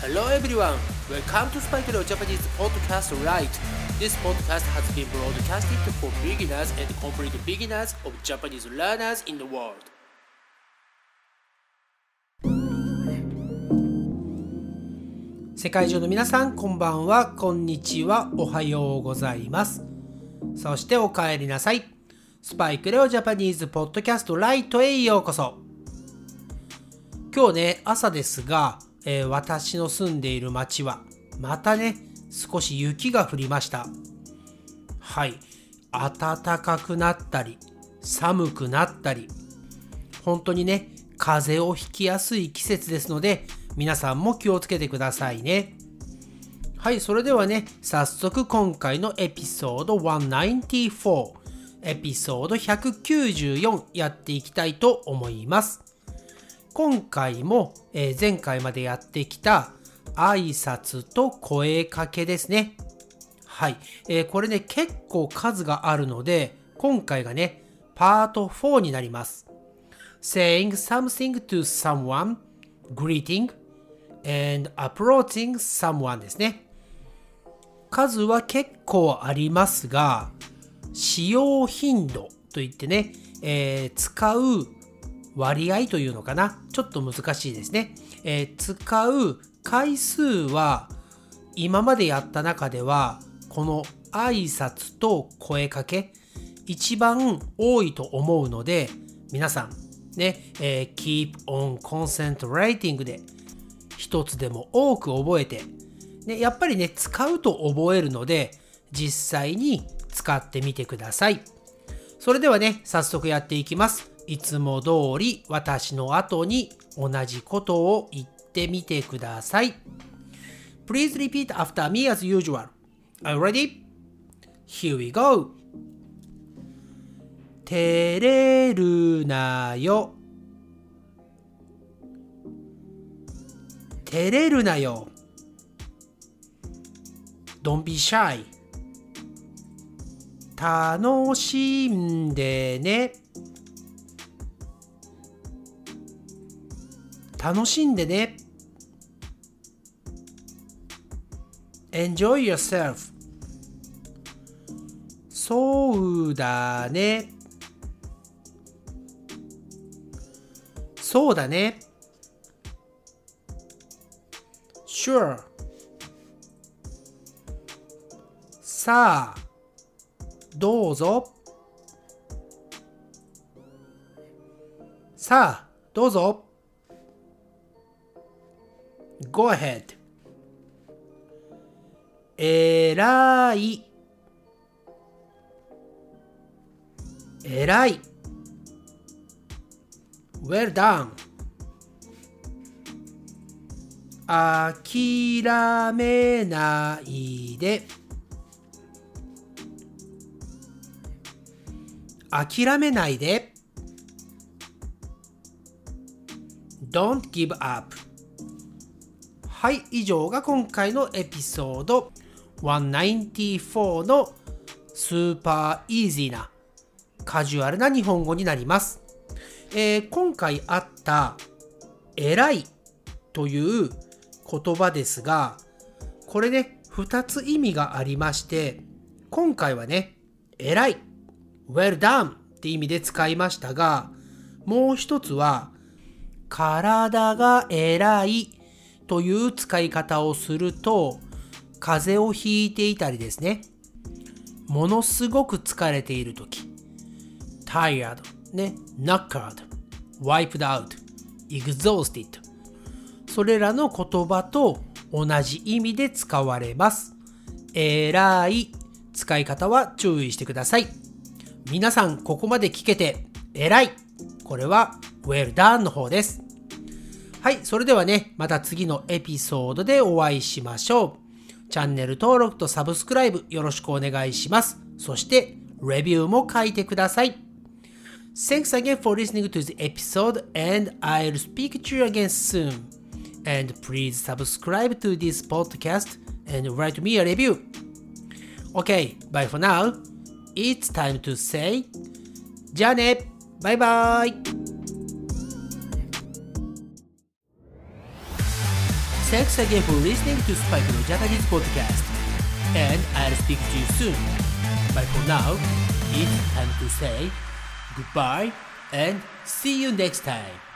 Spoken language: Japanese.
Hello everyone, welcome to Spike Leo Japanese Podcast Right. This podcast has been broadcasted for beginners and complete beginners of Japanese learners in the world. 世界中の皆さん、こんばんは、こんにちは、おはようございます。そしてお帰りなさい。スパイクレオジャパニーズポッドキャストライトへようこそ。今日ね、朝ですが、えー、私の住んでいる町は、またね、少し雪が降りました。はい。暖かくなったり、寒くなったり、本当にね、風邪をひきやすい季節ですので、皆さんも気をつけてくださいね。はい、それではね、早速今回のエピソード194、エピソード194やっていきたいと思います。今回も、えー、前回までやってきた挨拶と声かけですね。はい、えー、これね、結構数があるので、今回がね、パート4になります。saying something to someone, greeting, and approaching someone ですね。数は結構ありますが、使用頻度といってね、えー、使う割合というのかな？ちょっと難しいですね。えー、使う回数は今までやった中ではこの挨拶と声かけ一番多いと思うので皆さんね、えー、keep on concentrating で一つでも多く覚えて、ね、やっぱりね使うと覚えるので実際に使ってみてください。それではね、早速やっていきます。いつも通り私の後に同じことを言ってみてください。Please repeat after me as usual. Are you ready? Here we go! 照れるなよ。照れるなよ。Don't be shy. 楽しんでね。楽しんでね。Enjoy yourself. そうだね。そうだね。Sure. さあ、どうぞ。さあ、どうぞ。Go ahead. えらい。えらい。Well done. 諦めないで。諦めないで。Don't give up. はい、以上が今回のエピソード194のスーパーイージーなカジュアルな日本語になります。えー、今回あった偉いという言葉ですが、これね、2つ意味がありまして、今回はね、偉い、well done って意味で使いましたが、もう一つは、体が偉いという使い方をすると、風邪をひいていたりですね、ものすごく疲れているとき、tired, ね、knackered, wiped out, exhausted それらの言葉と同じ意味で使われます。えらい使い方は注意してください。皆さんここまで聞けてえらいこれは well done の方です。はい、それではね、また次のエピソードでお会いしましょう。チャンネル登録とサブスクライブよろしくお願いします。そして、レビューも書いてください。Thanks again for listening to the episode and I'll speak to you again soon. And please subscribe to this podcast and write me a review. Okay, bye for now. It's time to say じゃあねバイバイ Thanks again for listening to Spike no Japanese podcast. And I'll speak to you soon. But for now, it's time to say goodbye and see you next time.